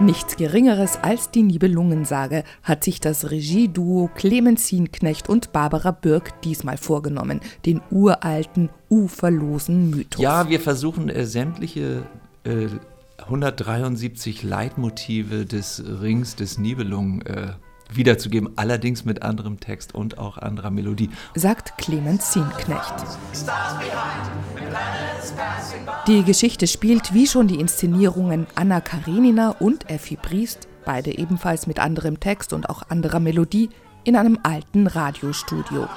Nichts Geringeres als die Nibelungensage hat sich das Regieduo Clemens Knecht und Barbara Birk diesmal vorgenommen, den uralten, uferlosen Mythos. Ja, wir versuchen äh, sämtliche äh, 173 Leitmotive des Rings des Nibelungen äh, wiederzugeben, allerdings mit anderem Text und auch anderer Melodie. Sagt Clemens Zienknecht. Die Geschichte spielt wie schon die Inszenierungen Anna Karenina und Effi Briest, beide ebenfalls mit anderem Text und auch anderer Melodie, in einem alten Radiostudio.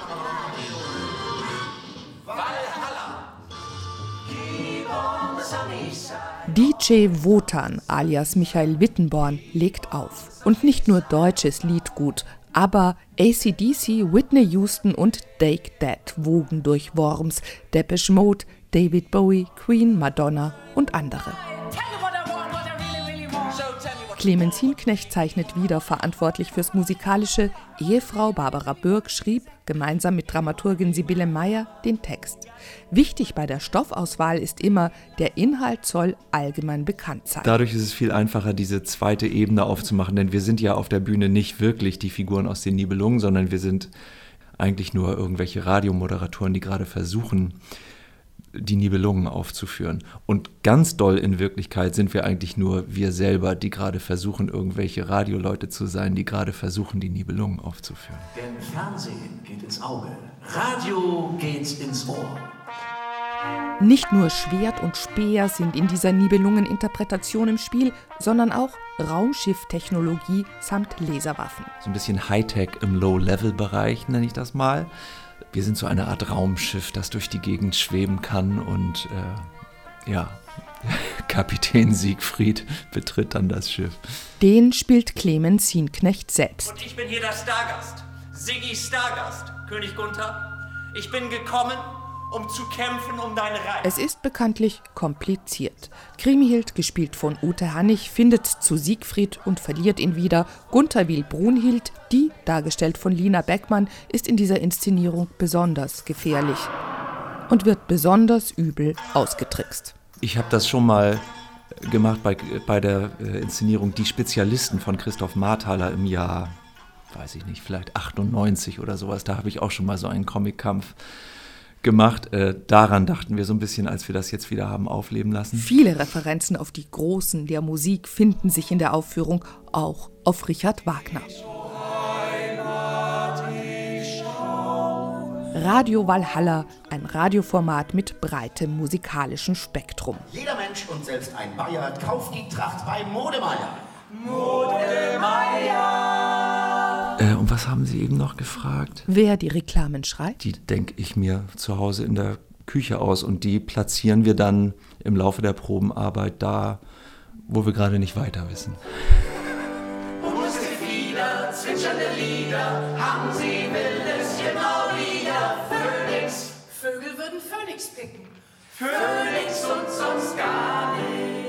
DJ Wotan alias Michael Wittenborn legt auf. Und nicht nur deutsches Liedgut, aber ACDC, Whitney Houston und Take That wogen durch Worms, Depeche Mode, David Bowie, Queen, Madonna und andere. Clemens Hienknecht zeichnet wieder verantwortlich fürs Musikalische. Ehefrau Barbara Bürg schrieb, gemeinsam mit Dramaturgin Sibylle Meyer, den Text. Wichtig bei der Stoffauswahl ist immer, der Inhalt soll allgemein bekannt sein. Dadurch ist es viel einfacher, diese zweite Ebene aufzumachen, denn wir sind ja auf der Bühne nicht wirklich die Figuren aus den Nibelungen, sondern wir sind eigentlich nur irgendwelche Radiomoderatoren, die gerade versuchen, die Nibelungen aufzuführen. Und ganz doll in Wirklichkeit sind wir eigentlich nur wir selber, die gerade versuchen, irgendwelche Radioleute zu sein, die gerade versuchen, die Nibelungen aufzuführen. Denn Fernsehen geht ins Auge, Radio geht ins Ohr. Nicht nur Schwert und Speer sind in dieser Nibelungen-Interpretation im Spiel, sondern auch Raumschifftechnologie samt Laserwaffen. So ein bisschen Hightech im Low-Level-Bereich nenne ich das mal wir sind so eine Art Raumschiff, das durch die Gegend schweben kann und äh, ja, Kapitän Siegfried betritt dann das Schiff. Den spielt Clemens Sienknecht selbst. Und ich bin hier der Stargast, Siggi Stargast, König Gunther. Ich bin gekommen, um zu kämpfen um dein Reich. Es ist bekanntlich kompliziert. Kriemhild, gespielt von Ute Hannig, findet zu Siegfried und verliert ihn wieder. Gunther will Brunhild, die, dargestellt von Lina Beckmann, ist in dieser Inszenierung besonders gefährlich und wird besonders übel ausgetrickst. Ich habe das schon mal gemacht bei, bei der äh, Inszenierung Die Spezialisten von Christoph Marthaler im Jahr, weiß ich nicht, vielleicht 98 oder sowas. Da habe ich auch schon mal so einen Comic-Kampf gemacht. Äh, daran dachten wir so ein bisschen, als wir das jetzt wieder haben aufleben lassen. Viele Referenzen auf die Großen der Musik finden sich in der Aufführung, auch auf Richard Wagner. Radio Valhalla, ein Radioformat mit breitem musikalischen Spektrum. Jeder Mensch und selbst ein Bayer kauft die Tracht bei Modemeier. Modemeier! Äh, und was haben Sie eben noch gefragt? Wer die Reklamen schreibt? Die denke ich mir zu Hause in der Küche aus und die platzieren wir dann im Laufe der Probenarbeit da, wo wir gerade nicht weiter wissen. Fieder, zwitschernde Lieder, haben Sie wildes genau wieder. Phönix, Vögel würden Phönix picken. Phönix und sonst gar nicht.